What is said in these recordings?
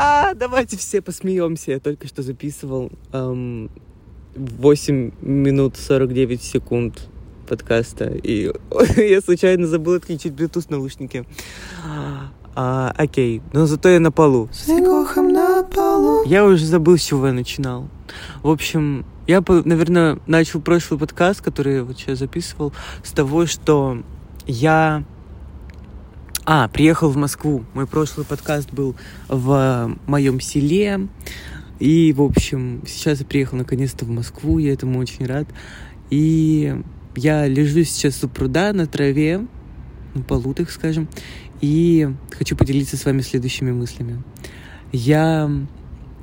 А, давайте все посмеемся. Я только что записывал эм, 8 минут 49 секунд подкаста. И я случайно забыл отключить Bluetooth наушники. А, окей, но зато я на полу. на полу. Я уже забыл, с чего я начинал. В общем, я, наверное, начал прошлый подкаст, который я вот сейчас записывал, с того, что я... А, приехал в Москву. Мой прошлый подкаст был в моем селе. И, в общем, сейчас я приехал наконец-то в Москву, я этому очень рад. И я лежу сейчас у пруда на траве, на полу, так скажем, и хочу поделиться с вами следующими мыслями. Я,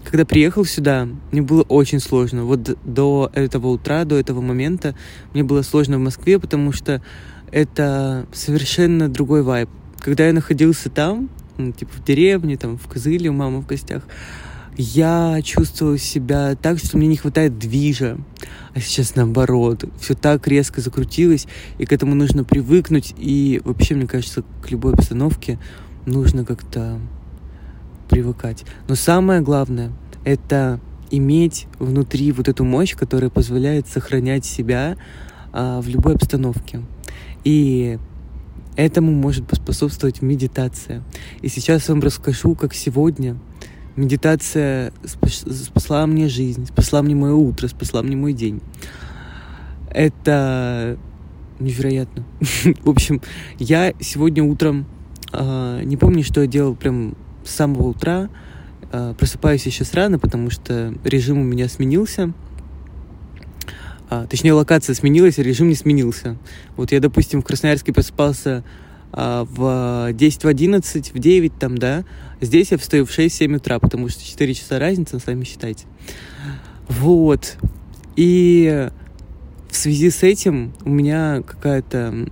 когда приехал сюда, мне было очень сложно. Вот до этого утра, до этого момента мне было сложно в Москве, потому что это совершенно другой вайб. Когда я находился там, ну, типа в деревне, там в Козыле у мамы в гостях, я чувствовал себя так, что мне не хватает движа. А сейчас наоборот. Все так резко закрутилось, и к этому нужно привыкнуть. И вообще, мне кажется, к любой обстановке нужно как-то привыкать. Но самое главное — это иметь внутри вот эту мощь, которая позволяет сохранять себя а, в любой обстановке. И этому может поспособствовать медитация. И сейчас я вам расскажу, как сегодня Медитация спасла мне жизнь, спасла мне мое утро, спасла мне мой день. Это невероятно. В общем, я сегодня утром э, не помню, что я делал прям с самого утра. Э, просыпаюсь я сейчас рано, потому что режим у меня сменился. А, точнее, локация сменилась, а режим не сменился. Вот я, допустим, в Красноярске просыпался а, в 10, в 11, в 9 там, да. Здесь я встаю в 6-7 утра, потому что 4 часа разница, сами считайте. Вот. И в связи с этим у меня какая-то...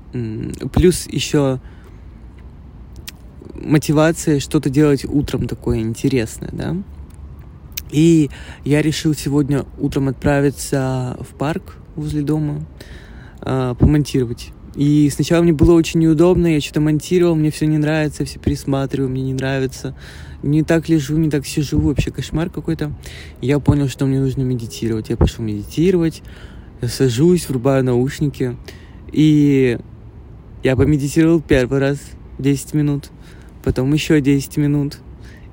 Плюс еще мотивация что-то делать утром такое интересное, да. И я решил сегодня утром отправиться в парк возле дома, э, помонтировать и сначала мне было очень неудобно, я что-то монтировал, мне все не нравится, все пересматриваю, мне не нравится. Не так лежу, не так сижу, вообще кошмар какой-то. Я понял, что мне нужно медитировать. Я пошел медитировать, я сажусь, врубаю наушники. И я помедитировал первый раз 10 минут, потом еще 10 минут.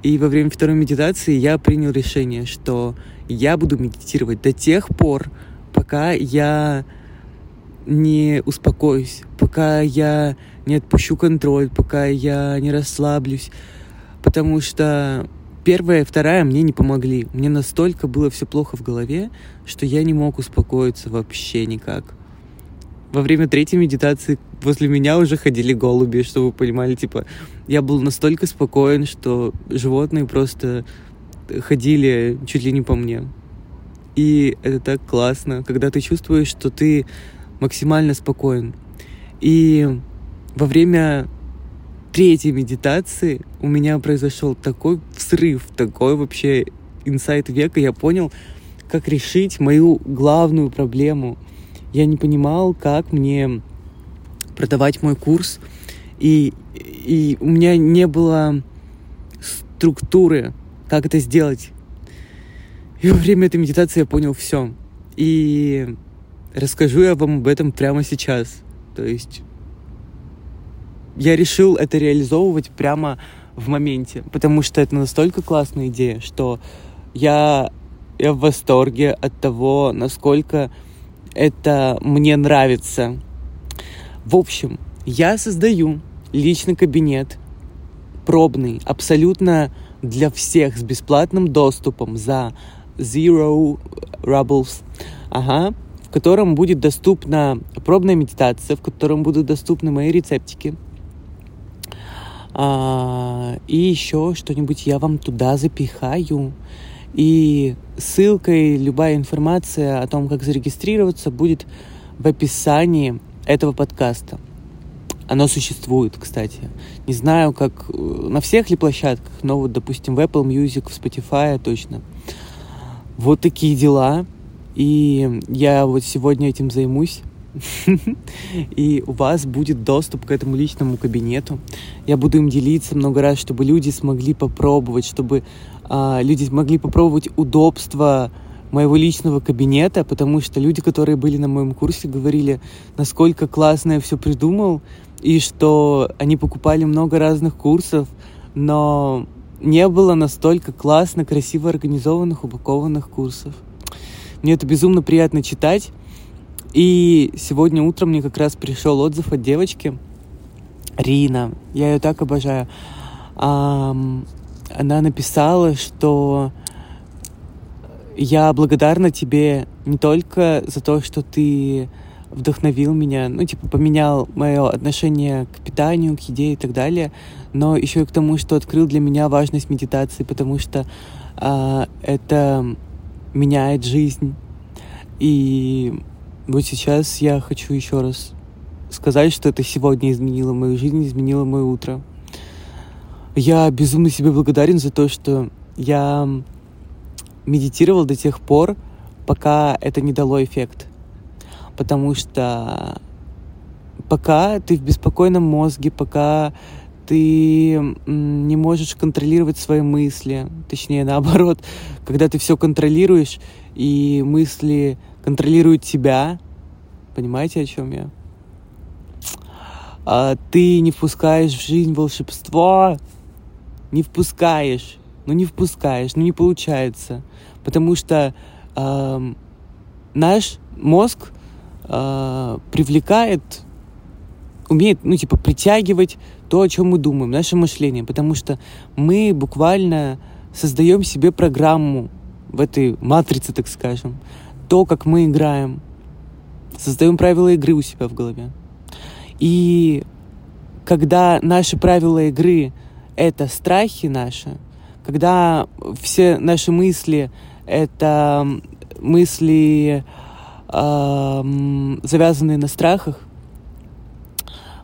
И во время второй медитации я принял решение, что я буду медитировать до тех пор, пока я не успокоюсь, пока я не отпущу контроль, пока я не расслаблюсь. Потому что первая и вторая мне не помогли. Мне настолько было все плохо в голове, что я не мог успокоиться вообще никак. Во время третьей медитации возле меня уже ходили голуби, чтобы вы понимали, типа, я был настолько спокоен, что животные просто ходили чуть ли не по мне. И это так классно, когда ты чувствуешь, что ты максимально спокоен. И во время третьей медитации у меня произошел такой взрыв, такой вообще инсайт века. Я понял, как решить мою главную проблему. Я не понимал, как мне продавать мой курс. И, и у меня не было структуры, как это сделать. И во время этой медитации я понял все. И Расскажу я вам об этом прямо сейчас. То есть я решил это реализовывать прямо в моменте, потому что это настолько классная идея, что я, я в восторге от того, насколько это мне нравится. В общем, я создаю личный кабинет, пробный, абсолютно для всех с бесплатным доступом за Zero Rubles. Ага, в котором будет доступна пробная медитация, в котором будут доступны мои рецептики. А, и еще что-нибудь я вам туда запихаю. И ссылкой любая информация о том, как зарегистрироваться, будет в описании этого подкаста. Оно существует, кстати. Не знаю, как э, на всех ли площадках, но вот, допустим, в Apple Music, в Spotify точно. Вот такие дела. И я вот сегодня этим займусь. и у вас будет доступ к этому личному кабинету. Я буду им делиться много раз, чтобы люди смогли попробовать, чтобы э, люди могли попробовать удобства моего личного кабинета, потому что люди, которые были на моем курсе, говорили, насколько классно я все придумал, и что они покупали много разных курсов, но не было настолько классно, красиво организованных, упакованных курсов. Мне это безумно приятно читать. И сегодня утром мне как раз пришел отзыв от девочки, Рина. Я ее так обожаю. она написала, что я благодарна тебе не только за то, что ты вдохновил меня, ну, типа, поменял мое отношение к питанию, к еде и так далее, но еще и к тому, что открыл для меня важность медитации, потому что э, это меняет жизнь. И вот сейчас я хочу еще раз сказать, что это сегодня изменило мою жизнь, изменило мое утро. Я безумно себе благодарен за то, что я медитировал до тех пор, пока это не дало эффект потому что пока ты в беспокойном мозге, пока ты не можешь контролировать свои мысли, точнее наоборот, когда ты все контролируешь и мысли контролируют тебя, понимаете, о чем я? А ты не впускаешь в жизнь волшебство, не впускаешь, ну не впускаешь, ну не получается, потому что э, наш мозг э, привлекает, умеет, ну, типа, притягивать то, о чем мы думаем, наше мышление, потому что мы буквально создаем себе программу в этой матрице, так скажем, то, как мы играем, создаем правила игры у себя в голове. И когда наши правила игры — это страхи наши, когда все наши мысли — это мысли завязанные на страхах,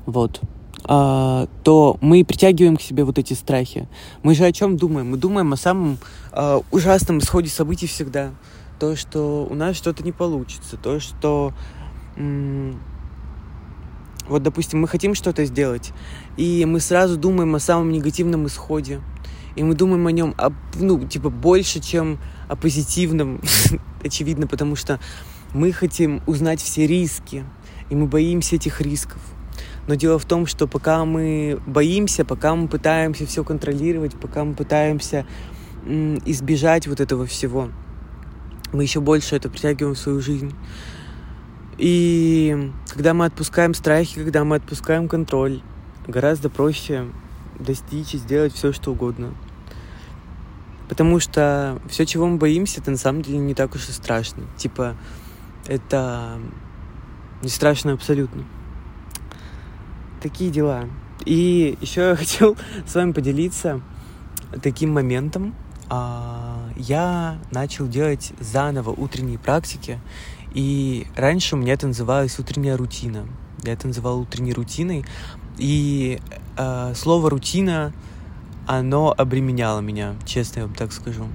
вот, а, то мы притягиваем к себе вот эти страхи. Мы же о чем думаем? Мы думаем о самом а, ужасном исходе событий всегда. То, что у нас что-то не получится, то, что вот, допустим, мы хотим что-то сделать, и мы сразу думаем о самом негативном исходе. И мы думаем о нем, ну, типа, больше, чем о позитивном, очевидно, потому что мы хотим узнать все риски, и мы боимся этих рисков. Но дело в том, что пока мы боимся, пока мы пытаемся все контролировать, пока мы пытаемся избежать вот этого всего, мы еще больше это притягиваем в свою жизнь. И когда мы отпускаем страхи, когда мы отпускаем контроль, гораздо проще достичь и сделать все, что угодно. Потому что все, чего мы боимся, это на самом деле не так уж и страшно. Типа, это не страшно абсолютно. Такие дела. И еще я хотел с вами поделиться таким моментом. А, я начал делать заново утренние практики, и раньше у меня это называлось утренняя рутина. Я это называл утренней рутиной, и э, слово рутина, оно обременяло меня, честно я вам так скажу.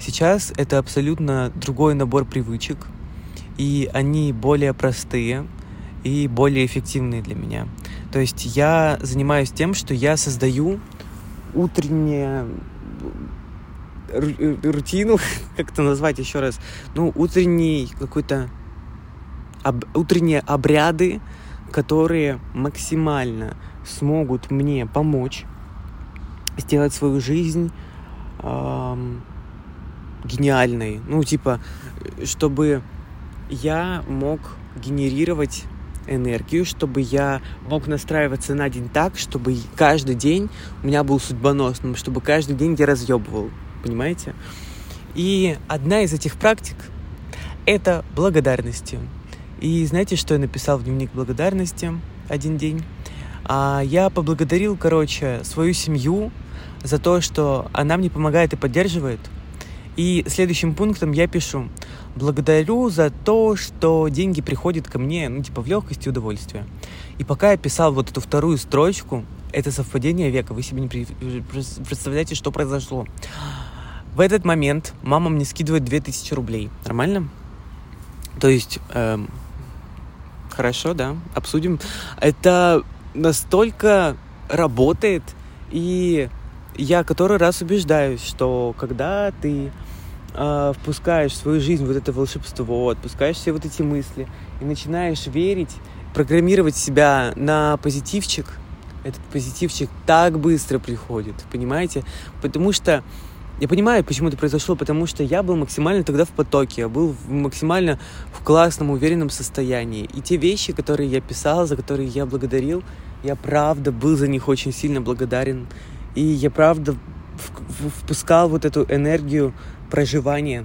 Сейчас это абсолютно другой набор привычек, и они более простые и более эффективные для меня. То есть я занимаюсь тем, что я создаю утреннее рутину, как это назвать еще раз, ну, утренний какой-то об, утренние обряды, которые максимально смогут мне помочь сделать свою жизнь эм, гениальной. Ну, типа, чтобы я мог генерировать энергию, чтобы я мог настраиваться на день так, чтобы каждый день у меня был судьбоносным, чтобы каждый день я разъебывал, понимаете? И одна из этих практик — это благодарности. И знаете, что я написал в дневник благодарности один день? А я поблагодарил, короче, свою семью за то, что она мне помогает и поддерживает. И следующим пунктом я пишу — благодарю за то, что деньги приходят ко мне, ну, типа, в легкости и удовольствие. И пока я писал вот эту вторую строчку, это совпадение века, вы себе не представляете, что произошло. В этот момент мама мне скидывает 2000 рублей. Нормально? То есть, эм, Хорошо, да? Обсудим. Это настолько работает, и я который раз убеждаюсь, что когда ты э, впускаешь в свою жизнь вот это волшебство, отпускаешь все вот эти мысли и начинаешь верить, программировать себя на позитивчик, этот позитивчик так быстро приходит, понимаете? Потому что я понимаю, почему это произошло, потому что я был максимально тогда в потоке, я был максимально в классном, уверенном состоянии. И те вещи, которые я писал, за которые я благодарил, я правда был за них очень сильно благодарен. И я правда впускал вот эту энергию проживания.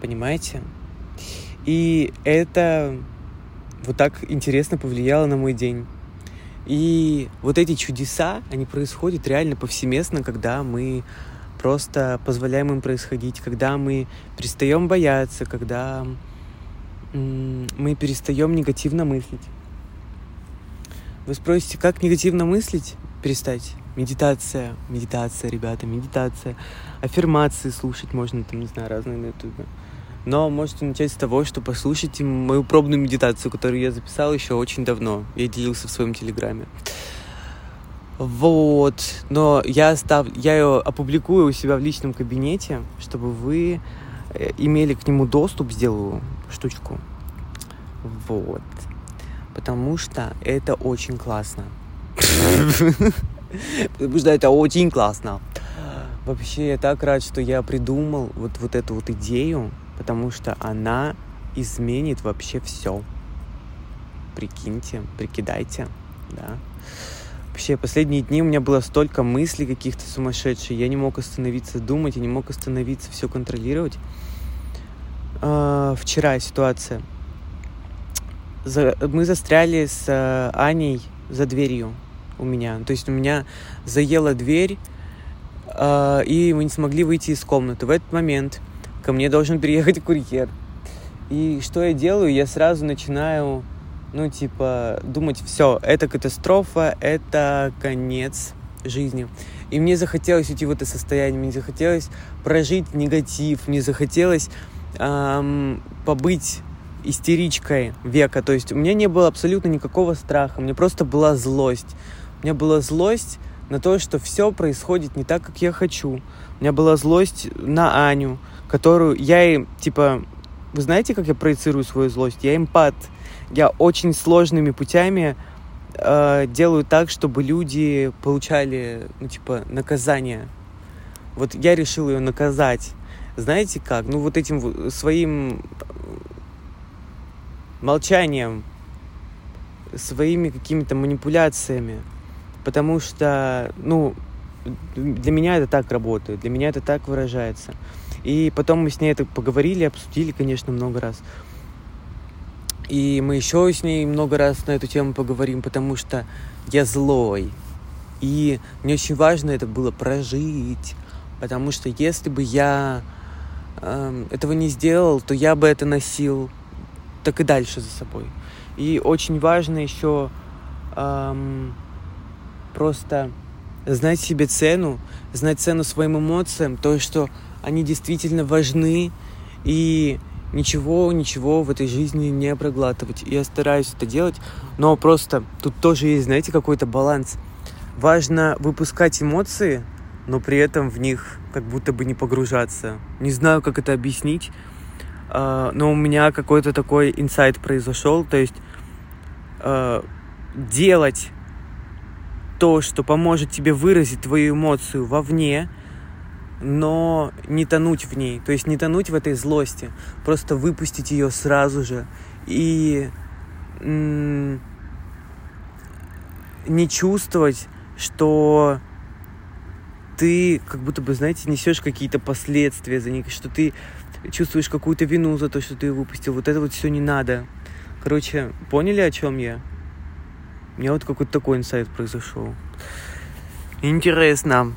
Понимаете? И это вот так интересно повлияло на мой день. И вот эти чудеса, они происходят реально повсеместно, когда мы просто позволяем им происходить, когда мы перестаем бояться, когда мы перестаем негативно мыслить. Вы спросите, как негативно мыслить? Перестать. Медитация, медитация, ребята, медитация. Аффирмации слушать можно, там, не знаю, разные на ютубе. Но можете начать с того, что послушайте мою пробную медитацию, которую я записал еще очень давно. Я делился в своем телеграме. Вот. Но я, став... я ее опубликую у себя в личном кабинете, чтобы вы э, имели к нему доступ, сделаю штучку. Вот. Потому что это очень классно. Потому что это очень классно. Вообще, я так рад, что я придумал вот, вот эту вот идею потому что она изменит вообще все. Прикиньте, прикидайте, да. Вообще, последние дни у меня было столько мыслей каких-то сумасшедших, я не мог остановиться думать, я не мог остановиться все контролировать. А, вчера ситуация. За, мы застряли с а, Аней за дверью у меня. То есть у меня заела дверь, а, и мы не смогли выйти из комнаты. В этот момент ко мне должен приехать курьер. И что я делаю? Я сразу начинаю, ну, типа, думать, все, это катастрофа, это конец жизни. И мне захотелось уйти в это состояние, мне захотелось прожить негатив, мне захотелось эм, побыть истеричкой века. То есть у меня не было абсолютно никакого страха, мне просто была злость. У меня была злость на то, что все происходит не так, как я хочу. У меня была злость на Аню, которую я им, типа, вы знаете, как я проецирую свою злость? Я эмпат. Я очень сложными путями э, делаю так, чтобы люди получали, ну, типа, наказание. Вот я решил ее наказать. Знаете как? Ну, вот этим своим молчанием, своими какими-то манипуляциями. Потому что, ну, для меня это так работает, для меня это так выражается. И потом мы с ней это поговорили, обсудили, конечно, много раз. И мы еще с ней много раз на эту тему поговорим, потому что я злой. И мне очень важно это было прожить. Потому что если бы я э, этого не сделал, то я бы это носил так и дальше за собой. И очень важно еще эм, просто знать себе цену, знать цену своим эмоциям, то, что они действительно важны, и ничего, ничего в этой жизни не проглатывать. Я стараюсь это делать, но просто тут тоже есть, знаете, какой-то баланс. Важно выпускать эмоции, но при этом в них как будто бы не погружаться. Не знаю, как это объяснить, а, но у меня какой-то такой инсайт произошел, то есть а, делать то, что поможет тебе выразить твою эмоцию вовне – но не тонуть в ней, то есть не тонуть в этой злости, просто выпустить ее сразу же и не чувствовать, что ты как будто бы, знаете, несешь какие-то последствия за них, что ты чувствуешь какую-то вину за то, что ты выпустил. Вот это вот все не надо. Короче, поняли, о чем я? У меня вот какой-то такой инсайт произошел. Интересно.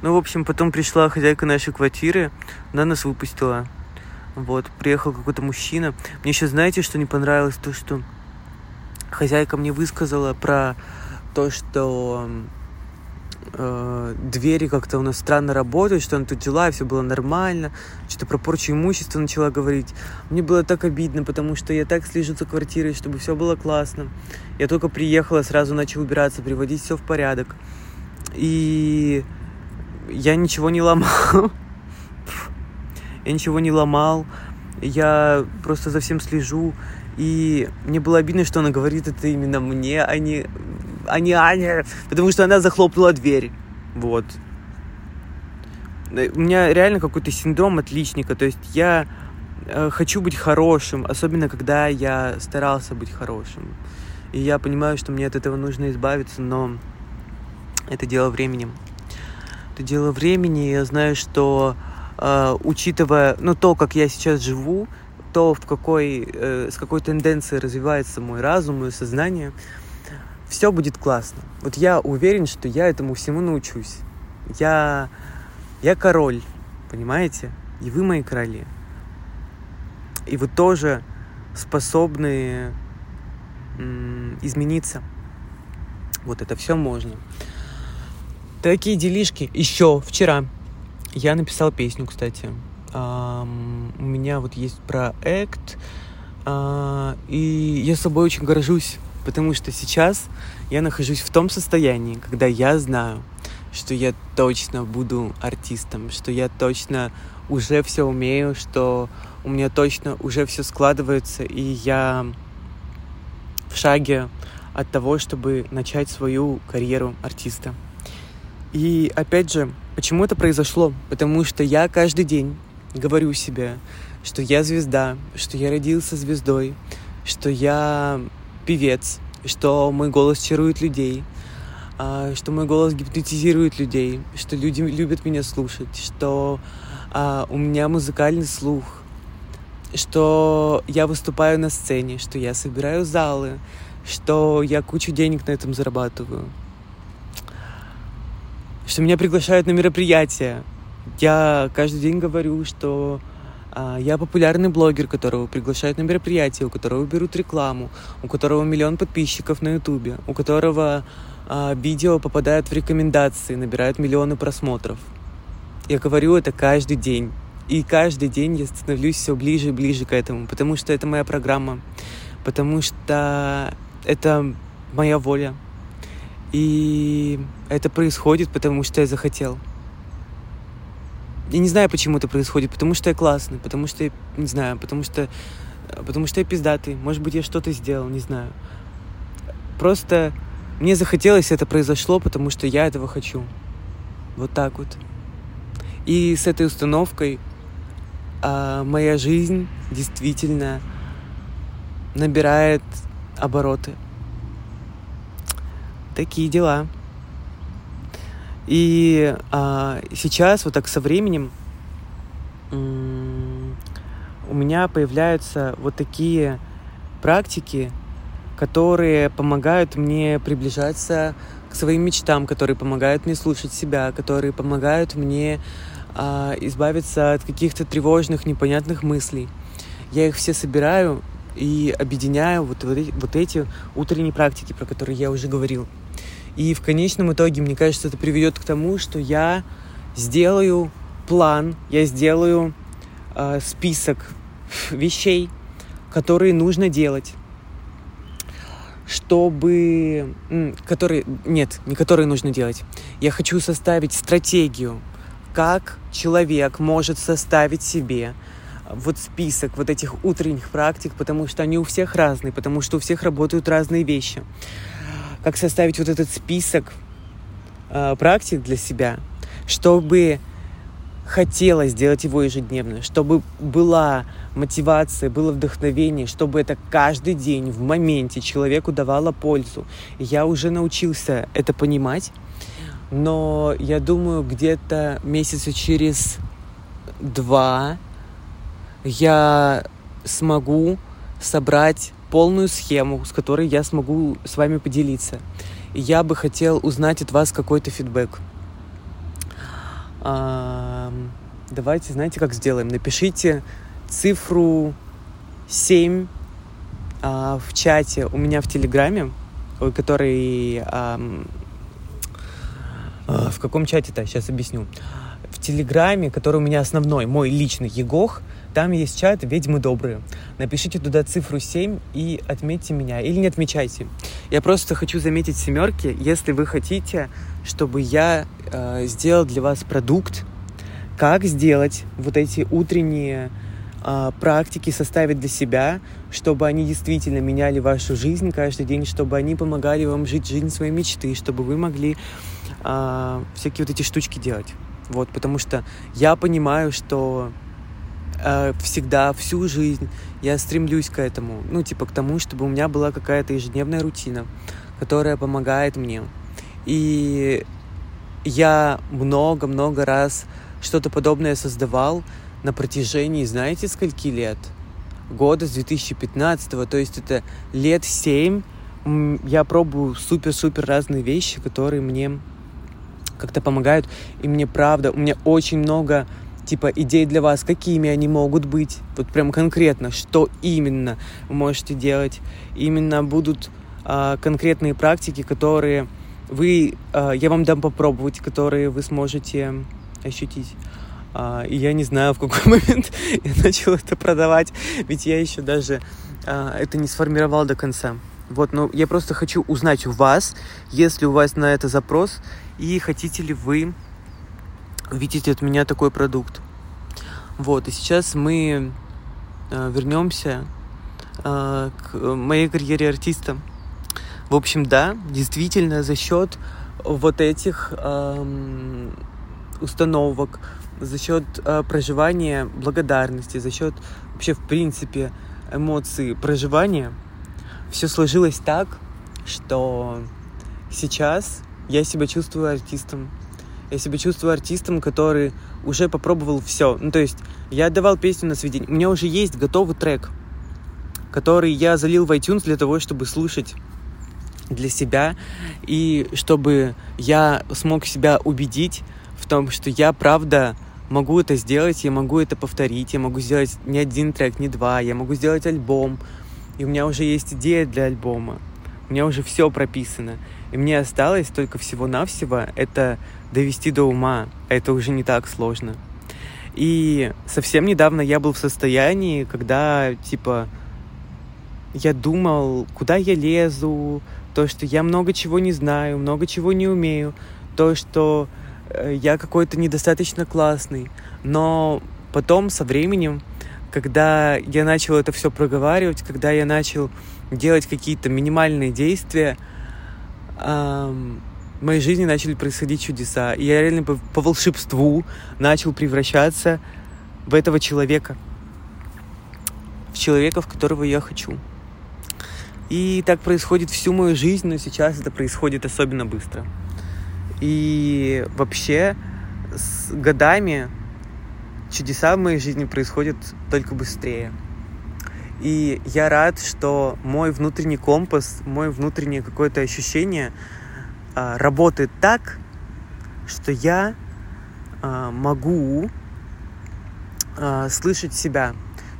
Ну, в общем, потом пришла хозяйка нашей квартиры, она нас выпустила. Вот, приехал какой-то мужчина. Мне еще, знаете, что не понравилось? То, что хозяйка мне высказала про то, что э, двери как-то у нас странно работают, что она тут жила, и все было нормально, что-то про порчу имущества начала говорить. Мне было так обидно, потому что я так слежу за квартирой, чтобы все было классно. Я только приехала, сразу начал убираться, приводить все в порядок. И я ничего не ломал. Я ничего не ломал. Я просто за всем слежу. И мне было обидно, что она говорит это именно мне, а не, а не Ане, потому что она захлопнула дверь. Вот. У меня реально какой-то синдром отличника. То есть я э, хочу быть хорошим, особенно когда я старался быть хорошим. И я понимаю, что мне от этого нужно избавиться, но это дело времени. Это дело времени, я знаю, что э, учитывая, ну, то, как я сейчас живу, то, в какой, э, с какой тенденцией развивается мой разум, мое сознание, все будет классно. Вот я уверен, что я этому всему научусь. Я, я король, понимаете? И вы мои короли. И вы тоже способны м- измениться. Вот это все можно. Такие делишки. Еще вчера я написал песню, кстати у меня вот есть проект, а, и я собой очень горжусь, потому что сейчас я нахожусь в том состоянии, когда я знаю, что я точно буду артистом, что я точно уже все умею, что у меня точно уже все складывается, и я в шаге от того, чтобы начать свою карьеру артиста. И опять же, почему это произошло? Потому что я каждый день говорю себе, что я звезда, что я родился звездой, что я певец, что мой голос чарует людей, а, что мой голос гипнотизирует людей, что люди любят меня слушать, что а, у меня музыкальный слух, что я выступаю на сцене, что я собираю залы, что я кучу денег на этом зарабатываю, что меня приглашают на мероприятия, я каждый день говорю, что а, я популярный блогер, которого приглашают на мероприятия, у которого берут рекламу, у которого миллион подписчиков на ютубе, у которого а, видео попадают в рекомендации, набирают миллионы просмотров. Я говорю это каждый день. И каждый день я становлюсь все ближе и ближе к этому, потому что это моя программа, потому что это моя воля. И это происходит, потому что я захотел. Я не знаю, почему это происходит, потому что я классный, потому что я, не знаю, потому что, потому что я пиздатый, может быть, я что-то сделал, не знаю. Просто мне захотелось, это произошло, потому что я этого хочу. Вот так вот. И с этой установкой а, моя жизнь действительно набирает обороты. Такие дела. И а, сейчас, вот так со временем, у меня появляются вот такие практики, которые помогают мне приближаться к своим мечтам, которые помогают мне слушать себя, которые помогают мне а, избавиться от каких-то тревожных, непонятных мыслей. Я их все собираю и объединяю вот, вот, эти, вот эти утренние практики, про которые я уже говорил. И в конечном итоге, мне кажется, это приведет к тому, что я сделаю план, я сделаю э, список вещей, которые нужно делать, чтобы... Которые... Нет, не которые нужно делать. Я хочу составить стратегию, как человек может составить себе вот список вот этих утренних практик, потому что они у всех разные, потому что у всех работают разные вещи как составить вот этот список э, практик для себя, чтобы хотелось сделать его ежедневно, чтобы была мотивация, было вдохновение, чтобы это каждый день в моменте человеку давало пользу. Я уже научился это понимать, но я думаю, где-то месяца через два я смогу собрать полную схему, с которой я смогу с вами поделиться. И я бы хотел узнать от вас какой-то фидбэк. А, давайте, знаете, как сделаем? Напишите цифру 7 а, в чате у меня в Телеграме, который... А, в каком чате-то? Сейчас объясню. В Телеграме, который у меня основной, мой личный Егох, там есть чат «Ведьмы добрые». Напишите туда цифру 7 и отметьте меня. Или не отмечайте. Я просто хочу заметить семерки, если вы хотите, чтобы я э, сделал для вас продукт, как сделать вот эти утренние э, практики, составить для себя, чтобы они действительно меняли вашу жизнь каждый день, чтобы они помогали вам жить жизнь своей мечты, чтобы вы могли э, всякие вот эти штучки делать. Вот, потому что я понимаю, что э, всегда, всю жизнь я стремлюсь к этому. Ну, типа к тому, чтобы у меня была какая-то ежедневная рутина, которая помогает мне. И я много-много раз что-то подобное создавал на протяжении, знаете, скольки лет? Года с 2015, то есть это лет 7 я пробую супер-супер разные вещи, которые мне как-то помогают. И мне правда, у меня очень много типа идей для вас, какими они могут быть, вот прям конкретно, что именно вы можете делать. Именно будут э, конкретные практики, которые вы, э, я вам дам попробовать, которые вы сможете ощутить. Uh, и я не знаю, в какой момент я начал это продавать, ведь я еще даже uh, это не сформировал до конца. Вот, но я просто хочу узнать у вас, если у вас на это запрос, и хотите ли вы видеть от меня такой продукт. Вот, и сейчас мы э, вернемся э, к моей карьере артиста. В общем, да, действительно, за счет вот этих э, установок, за счет э, проживания благодарности, за счет вообще, в принципе, эмоций проживания, все сложилось так, что сейчас я себя чувствую артистом. Я себя чувствую артистом, который уже попробовал все. Ну, то есть я отдавал песню на сведение. У меня уже есть готовый трек, который я залил в iTunes для того, чтобы слушать для себя и чтобы я смог себя убедить в том, что я правда могу это сделать, я могу это повторить, я могу сделать не один трек, не два, я могу сделать альбом, и у меня уже есть идея для альбома, у меня уже все прописано. И мне осталось только всего-навсего это довести до ума. Это уже не так сложно. И совсем недавно я был в состоянии, когда, типа, я думал, куда я лезу, то, что я много чего не знаю, много чего не умею, то, что э, я какой-то недостаточно классный. Но потом, со временем, когда я начал это все проговаривать, когда я начал делать какие-то минимальные действия, эм, в моей жизни начали происходить чудеса. И я реально по, по волшебству начал превращаться в этого человека. В человека, в которого я хочу. И так происходит всю мою жизнь, но сейчас это происходит особенно быстро. И вообще с годами чудеса в моей жизни происходят только быстрее. И я рад, что мой внутренний компас, мой внутреннее какое-то ощущение работает так, что я а, могу а, слышать себя,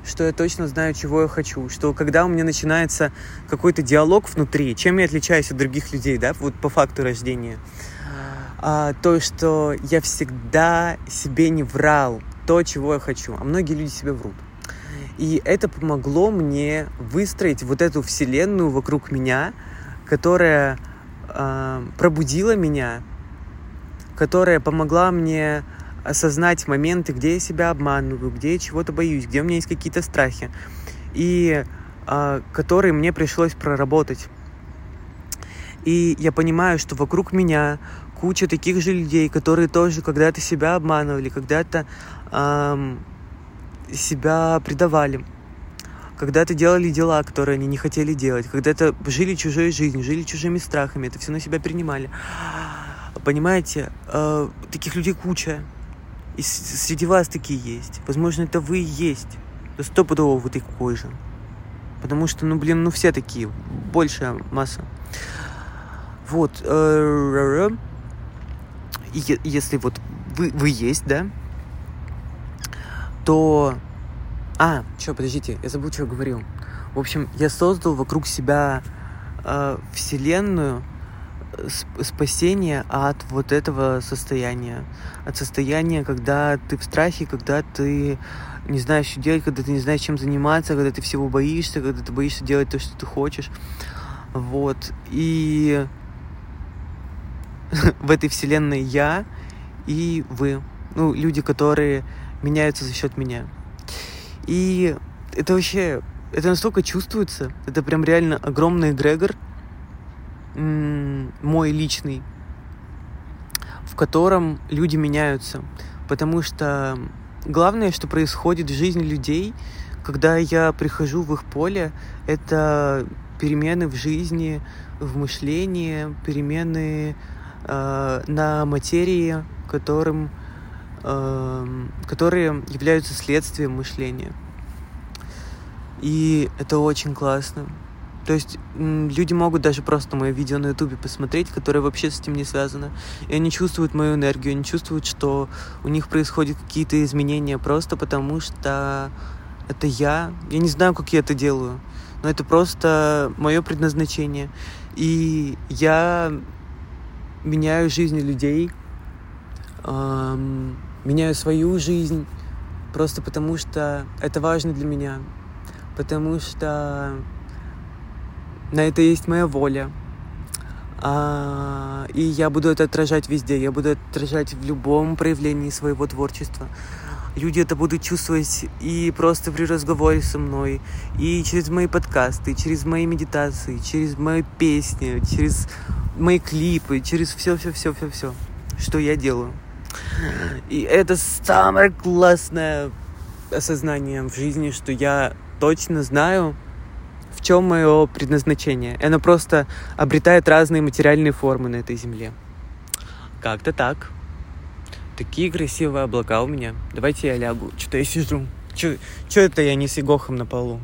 что я точно знаю, чего я хочу, что когда у меня начинается какой-то диалог внутри, чем я отличаюсь от других людей, да, вот по факту рождения, а, то, что я всегда себе не врал то, чего я хочу, а многие люди себе врут. И это помогло мне выстроить вот эту вселенную вокруг меня, которая э, пробудила меня, которая помогла мне осознать моменты, где я себя обманываю, где я чего-то боюсь, где у меня есть какие-то страхи, и э, которые мне пришлось проработать. И я понимаю, что вокруг меня куча таких же людей, которые тоже когда-то себя обманывали, когда-то эм, себя предавали, когда-то делали дела, которые они не хотели делать, когда-то жили чужой жизнью, жили чужими страхами, это все на себя принимали. Понимаете, э, таких людей куча. И среди вас такие есть. Возможно, это вы и есть. Да стопудово вы такой же. Потому что, ну, блин, ну все такие. Большая масса. Вот. Э, если вот вы, вы есть, да, то... А, что, подождите, я забыл, что я говорил. В общем, я создал вокруг себя э, вселенную, спасение от вот этого состояния. От состояния, когда ты в страхе, когда ты не знаешь, что делать, когда ты не знаешь, чем заниматься, когда ты всего боишься, когда ты боишься делать то, что ты хочешь. Вот. И в этой вселенной я и вы. Ну, люди, которые меняются за счет меня. И это вообще, это настолько чувствуется. Это прям реально огромный эгрегор, мой личный, в котором люди меняются. Потому что главное, что происходит в жизни людей, когда я прихожу в их поле, это перемены в жизни, в мышлении, перемены э, на материи, которым, которые являются следствием мышления. И это очень классно. То есть люди могут даже просто мое видео на ютубе посмотреть, которое вообще с этим не связано. И они чувствуют мою энергию, они чувствуют, что у них происходят какие-то изменения просто потому, что это я. Я не знаю, как я это делаю, но это просто мое предназначение. И я меняю жизни людей, эм, меняю свою жизнь, просто потому что это важно для меня. Потому что на это есть моя воля. А, и я буду это отражать везде, я буду отражать в любом проявлении своего творчества. Люди это будут чувствовать и просто при разговоре со мной, и через мои подкасты, через мои медитации, через мои песни, через мои клипы, через все-все-все-все-все, что я делаю. И это самое классное осознание в жизни, что я точно знаю, в чем мое предназначение. И оно просто обретает разные материальные формы на этой земле. Как-то так. Такие красивые облака у меня. Давайте я лягу. Что-то я сижу. Что это я не с Игохом на полу?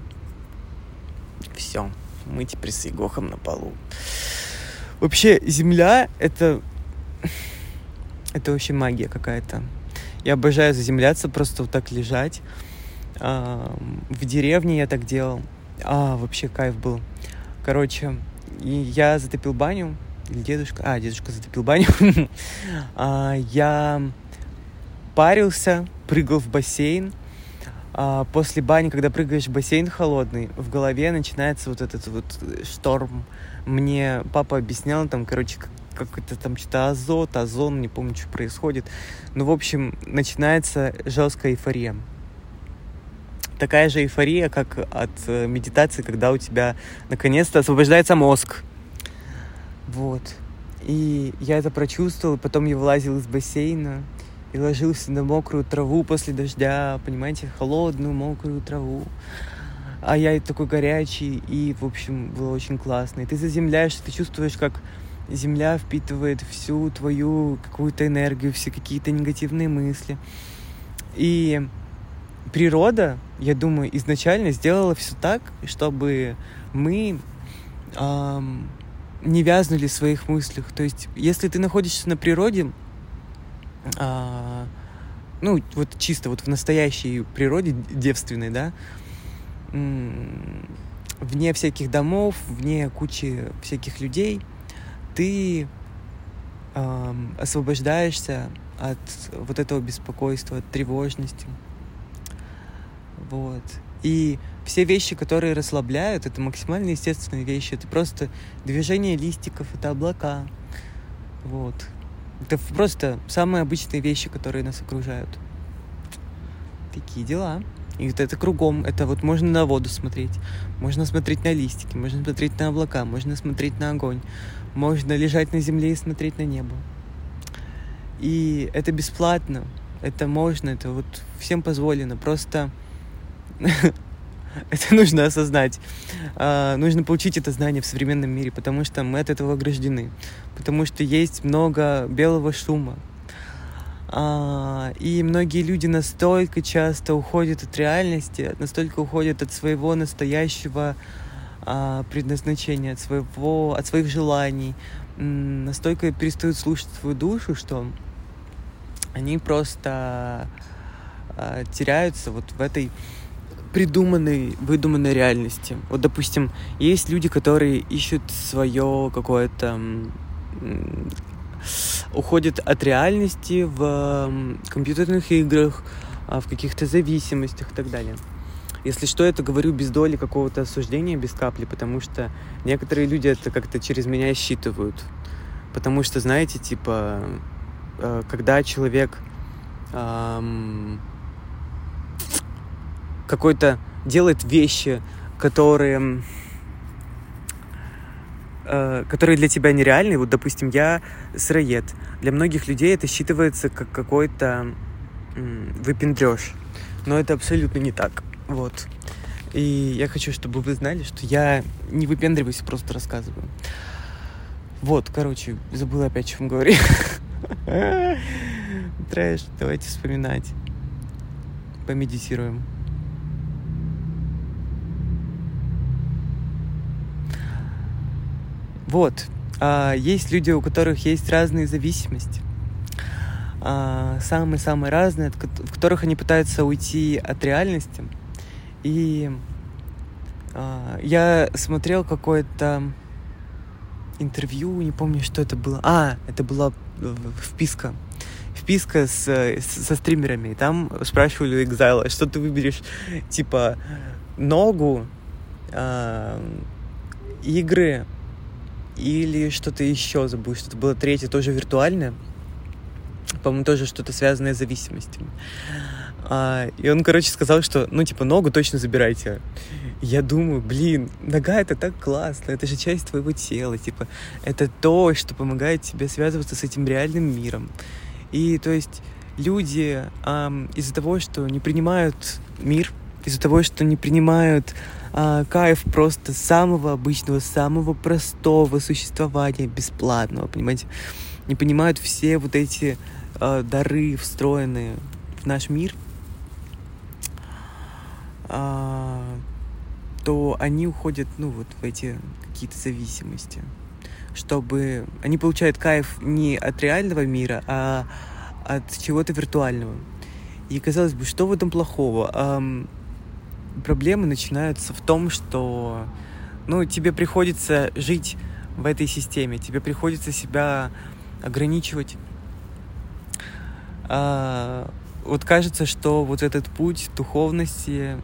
Все. Мы теперь с Игохом на полу. Вообще, земля — это... Это вообще магия какая-то. Я обожаю заземляться, просто вот так лежать. В деревне я так делал. А, вообще кайф был. Короче, я затопил баню. Или дедушка? А, дедушка затопил баню. а, я парился, прыгал в бассейн. А, после бани, когда прыгаешь в бассейн холодный, в голове начинается вот этот вот шторм. Мне папа объяснял там, короче, какой-то там что-то азот, озон, не помню, что происходит. Ну, в общем, начинается жесткая эйфория такая же эйфория, как от э, медитации, когда у тебя наконец-то освобождается мозг. Вот. И я это прочувствовал, потом я вылазил из бассейна и ложился на мокрую траву после дождя, понимаете, холодную мокрую траву. А я такой горячий, и, в общем, было очень классно. И ты заземляешься, ты чувствуешь, как земля впитывает всю твою какую-то энергию, все какие-то негативные мысли. И природа, я думаю, изначально сделала все так, чтобы мы эм, не вязнули в своих мыслях. То есть, если ты находишься на природе, э, ну, вот чисто вот в настоящей природе девственной, да, вне всяких домов, вне кучи всяких людей, ты э, освобождаешься от вот этого беспокойства, от тревожности. Вот. И все вещи, которые расслабляют, это максимально естественные вещи. Это просто движение листиков, это облака. Вот. Это просто самые обычные вещи, которые нас окружают. Такие дела. И вот это кругом, это вот можно на воду смотреть, можно смотреть на листики, можно смотреть на облака, можно смотреть на огонь, можно лежать на земле и смотреть на небо. И это бесплатно, это можно, это вот всем позволено. Просто это нужно осознать. А, нужно получить это знание в современном мире, потому что мы от этого ограждены. Потому что есть много белого шума. А, и многие люди настолько часто уходят от реальности, настолько уходят от своего настоящего а, предназначения, от, своего, от своих желаний, настолько перестают слушать свою душу, что они просто теряются вот в этой придуманной, выдуманной реальности. Вот, допустим, есть люди, которые ищут свое какое-то уходит от реальности в компьютерных играх, а, в каких-то зависимостях и так далее. Если что, это говорю без доли какого-то осуждения, без капли, потому что некоторые люди это как-то через меня считывают. Потому что, знаете, типа, э, когда человек эм, какой-то делает вещи, которые э, которые для тебя нереальны. Вот, допустим, я сыроед. Для многих людей это считывается как какой-то выпендреж. Но это абсолютно не так. Вот. И я хочу, чтобы вы знали, что я не выпендриваюсь, просто рассказываю. Вот, короче, забыла опять, о чем говорить. Трэш, давайте вспоминать. Помедитируем. Вот. А, есть люди, у которых есть разные зависимости. А, самые-самые разные, в которых они пытаются уйти от реальности. И а, я смотрел какое-то интервью, не помню, что это было. А, это была вписка. Вписка с, с, со стримерами. И там спрашивали у Exile, что ты выберешь, типа, ногу, э, игры или что-то еще забыл, что-то было третье, тоже виртуальное по-моему, тоже что-то связанное с зависимостями. А, и он, короче, сказал, что, ну, типа, ногу точно забирайте. Я думаю, блин, нога это так классно, это же часть твоего тела, типа, это то, что помогает тебе связываться с этим реальным миром. И, то есть, люди эм, из-за того, что не принимают мир, из-за того, что не принимают э, кайф просто самого обычного, самого простого существования, бесплатного, понимаете, не понимают все вот эти э, дары, встроенные в наш мир, э, то они уходят, ну, вот в эти какие-то зависимости. Чтобы они получают кайф не от реального мира, а от чего-то виртуального. И казалось бы, что в этом плохого? Проблемы начинаются в том, что ну, тебе приходится жить в этой системе, тебе приходится себя ограничивать а, вот кажется, что вот этот путь духовности,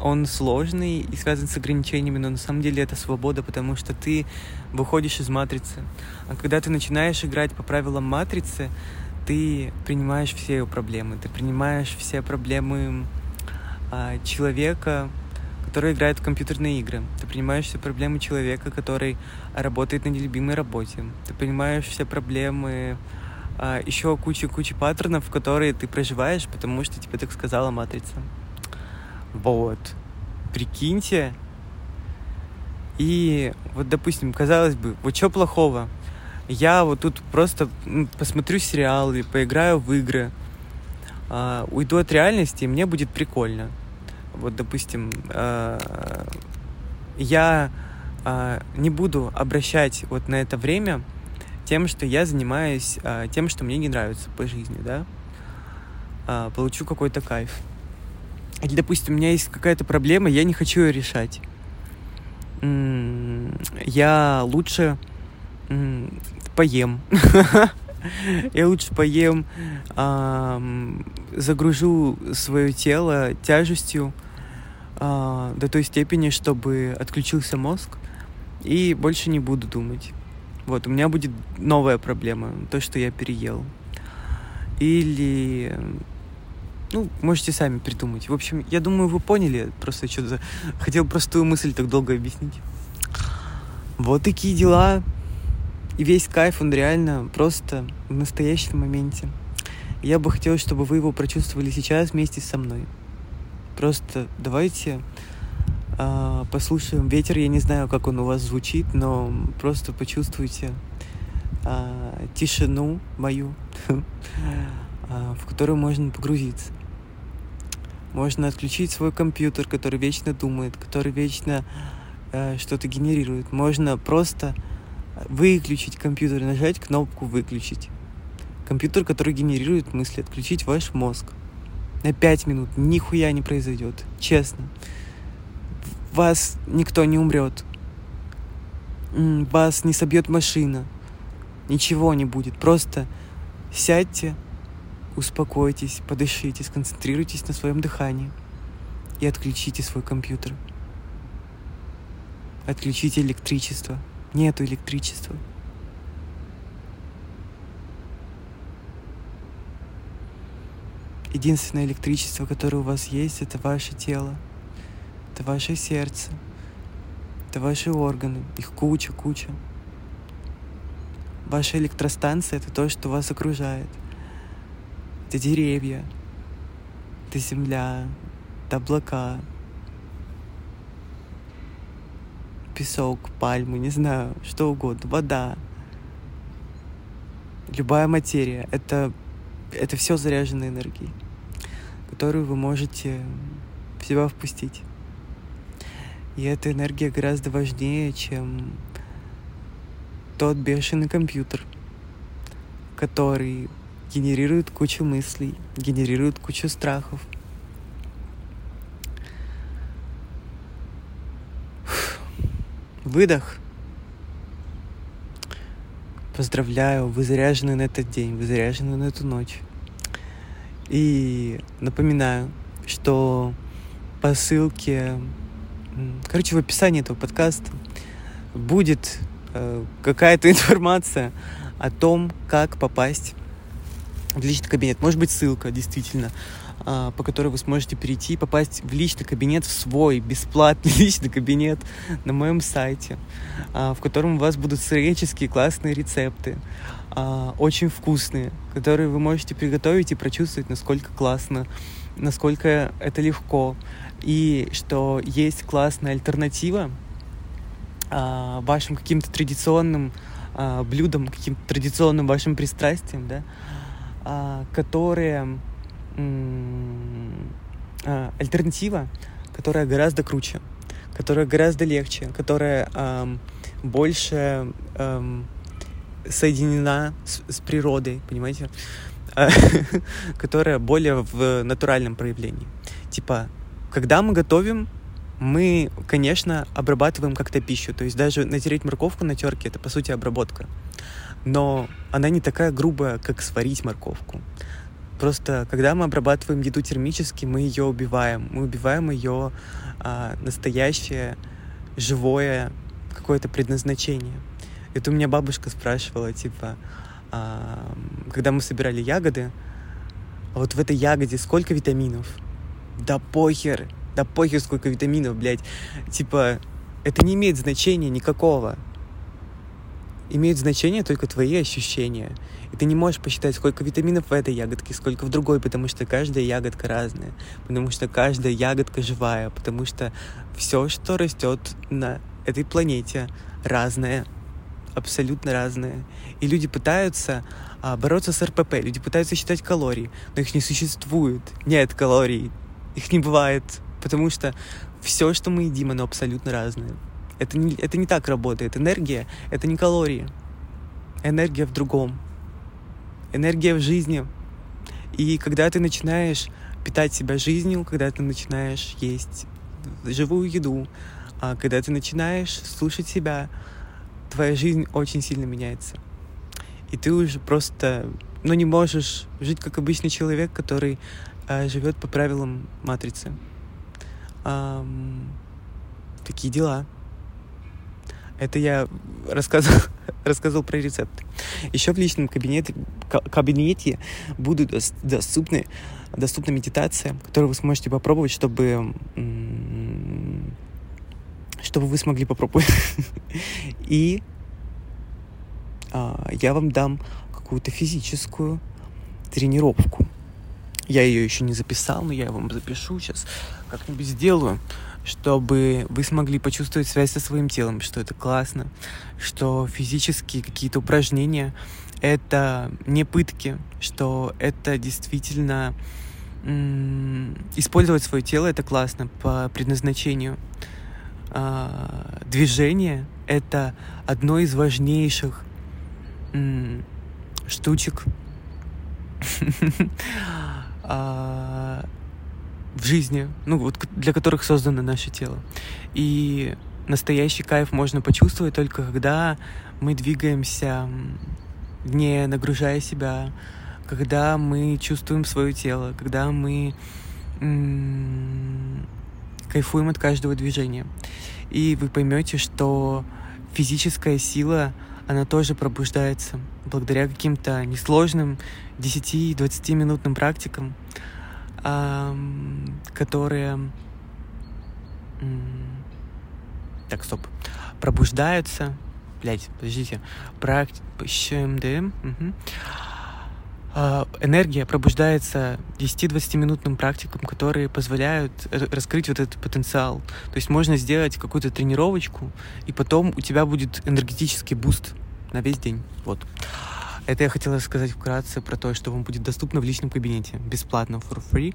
он сложный и связан с ограничениями, но на самом деле это свобода, потому что ты выходишь из матрицы. А когда ты начинаешь играть по правилам матрицы, ты принимаешь все ее проблемы, ты принимаешь все проблемы а, человека, который играет в компьютерные игры. Ты принимаешь все проблемы человека, который работает на нелюбимой работе. Ты понимаешь все проблемы а, еще куча-куча паттернов, которые ты проживаешь, потому что тебе так сказала матрица. Вот. Прикиньте. И вот, допустим, казалось бы, вот что плохого? Я вот тут просто посмотрю сериалы, поиграю в игры, э, уйду от реальности, и мне будет прикольно. Вот, допустим, э, я э, не буду обращать вот на это время тем, что я занимаюсь а, тем, что мне не нравится по жизни, да, а, получу какой-то кайф. Или, допустим, у меня есть какая-то проблема, я не хочу ее решать. Я лучше поем. Я лучше поем, загружу свое тело тяжестью а, до той степени, чтобы отключился мозг, и больше не буду думать. Вот, у меня будет новая проблема, то, что я переел. Или, ну, можете сами придумать. В общем, я думаю, вы поняли, просто что-то хотел простую мысль так долго объяснить. Вот такие дела. И весь кайф, он реально просто в настоящем моменте. Я бы хотел, чтобы вы его прочувствовали сейчас вместе со мной. Просто давайте а, послушаем ветер. Я не знаю, как он у вас звучит, но просто почувствуйте а, тишину мою, а, в которую можно погрузиться. Можно отключить свой компьютер, который вечно думает, который вечно а, что-то генерирует. Можно просто выключить компьютер, нажать кнопку «Выключить». Компьютер, который генерирует мысли, отключить ваш мозг. На пять минут нихуя не произойдет, честно вас никто не умрет. Вас не собьет машина. ничего не будет. Просто сядьте, успокойтесь, подышите, сконцентрируйтесь на своем дыхании и отключите свой компьютер. Отключите электричество. Нету электричества. Единственное электричество, которое у вас есть, это ваше тело, это ваше сердце, это ваши органы, их куча, куча. Ваша электростанция — это то, что вас окружает. Это деревья, это земля, это облака, песок, пальмы, не знаю, что угодно, вода. Любая материя — это, это все заряженная энергией которую вы можете в себя впустить. И эта энергия гораздо важнее, чем тот бешеный компьютер, который генерирует кучу мыслей, генерирует кучу страхов. Выдох. Поздравляю, вы заряжены на этот день, вы заряжены на эту ночь. И напоминаю, что по ссылке, короче, в описании этого подкаста будет э, какая-то информация о том, как попасть в личный кабинет. Может быть, ссылка, действительно, по которой вы сможете перейти и попасть в личный кабинет, в свой бесплатный личный кабинет на моем сайте, э, в котором у вас будут сыреческие классные рецепты, а, очень вкусные, которые вы можете приготовить и прочувствовать, насколько классно, насколько это легко, и что есть классная альтернатива а, вашим каким-то традиционным а, блюдам, каким-то традиционным вашим пристрастиям, да, а, которые а, альтернатива, которая гораздо круче, которая гораздо легче, которая а, больше а, соединена с, с природой, понимаете, которая более в натуральном проявлении. Типа, когда мы готовим, мы, конечно, обрабатываем как-то пищу. То есть даже натереть морковку на терке — это, по сути, обработка. Но она не такая грубая, как сварить морковку. Просто когда мы обрабатываем еду термически, мы ее убиваем. Мы убиваем ее а, настоящее, живое какое-то предназначение. Это у меня бабушка спрашивала, типа, а, когда мы собирали ягоды, а вот в этой ягоде сколько витаминов? Да похер, да похер сколько витаминов, блядь. Типа, это не имеет значения никакого. Имеют значение только твои ощущения. И ты не можешь посчитать, сколько витаминов в этой ягодке, сколько в другой, потому что каждая ягодка разная, потому что каждая ягодка живая, потому что все, что растет на этой планете, разное, абсолютно разные. И люди пытаются а, бороться с РПП, люди пытаются считать калории, но их не существует. Нет калорий, их не бывает, потому что все, что мы едим, оно абсолютно разное. Это не, это не так работает. Энергия — это не калории. Энергия в другом. Энергия в жизни. И когда ты начинаешь питать себя жизнью, когда ты начинаешь есть живую еду, а когда ты начинаешь слушать себя, твоя жизнь очень сильно меняется. И ты уже просто, ну, не можешь жить как обычный человек, который э, живет по правилам матрицы. Эм, такие дела. Это я рассказывал, рассказывал про рецепт. Еще в личном кабинете, кабинете будут доступны, доступна медитация, которую вы сможете попробовать, чтобы чтобы вы смогли попробовать. И а, я вам дам какую-то физическую тренировку. Я ее еще не записал, но я вам запишу сейчас, как-нибудь сделаю, чтобы вы смогли почувствовать связь со своим телом, что это классно, что физические какие-то упражнения — это не пытки, что это действительно использовать свое тело — это классно по предназначению. А, движение — это одно из важнейших штучек а, в жизни, ну вот для которых создано наше тело. И настоящий кайф можно почувствовать только когда мы двигаемся не нагружая себя, когда мы чувствуем свое тело, когда мы кайфуем от каждого движения. И вы поймете, что физическая сила, она тоже пробуждается благодаря каким-то несложным 10-20 минутным практикам, которые... Так, стоп. Пробуждаются. Блять, подождите. Практи... Угу. Энергия пробуждается 10-20 минутным практикам, которые позволяют раскрыть вот этот потенциал. То есть можно сделать какую-то тренировочку, и потом у тебя будет энергетический буст на весь день. Вот. Это я хотела сказать вкратце про то, что вам будет доступно в личном кабинете, бесплатно, for free.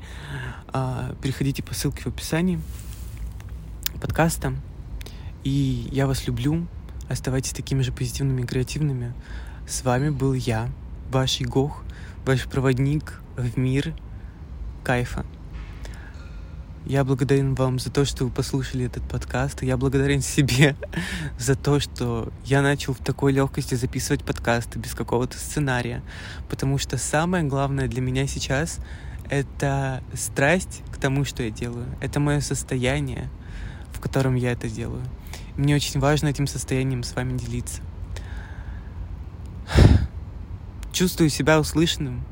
А, переходите по ссылке в описании подкаста. И я вас люблю. Оставайтесь такими же позитивными и креативными. С вами был я, ваш Игох, ваш проводник в мир кайфа. Я благодарен вам за то, что вы послушали этот подкаст. Я благодарен себе за то, что я начал в такой легкости записывать подкасты без какого-то сценария. Потому что самое главное для меня сейчас — это страсть к тому, что я делаю. Это мое состояние, в котором я это делаю. Мне очень важно этим состоянием с вами делиться. Чувствую себя услышанным,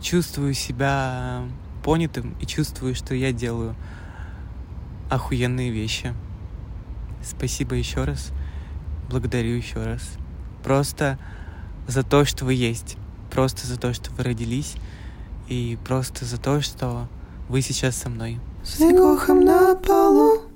чувствую себя понятым и чувствую, что я делаю охуенные вещи. Спасибо еще раз. Благодарю еще раз. Просто за то, что вы есть. Просто за то, что вы родились. И просто за то, что вы сейчас со мной. С на полу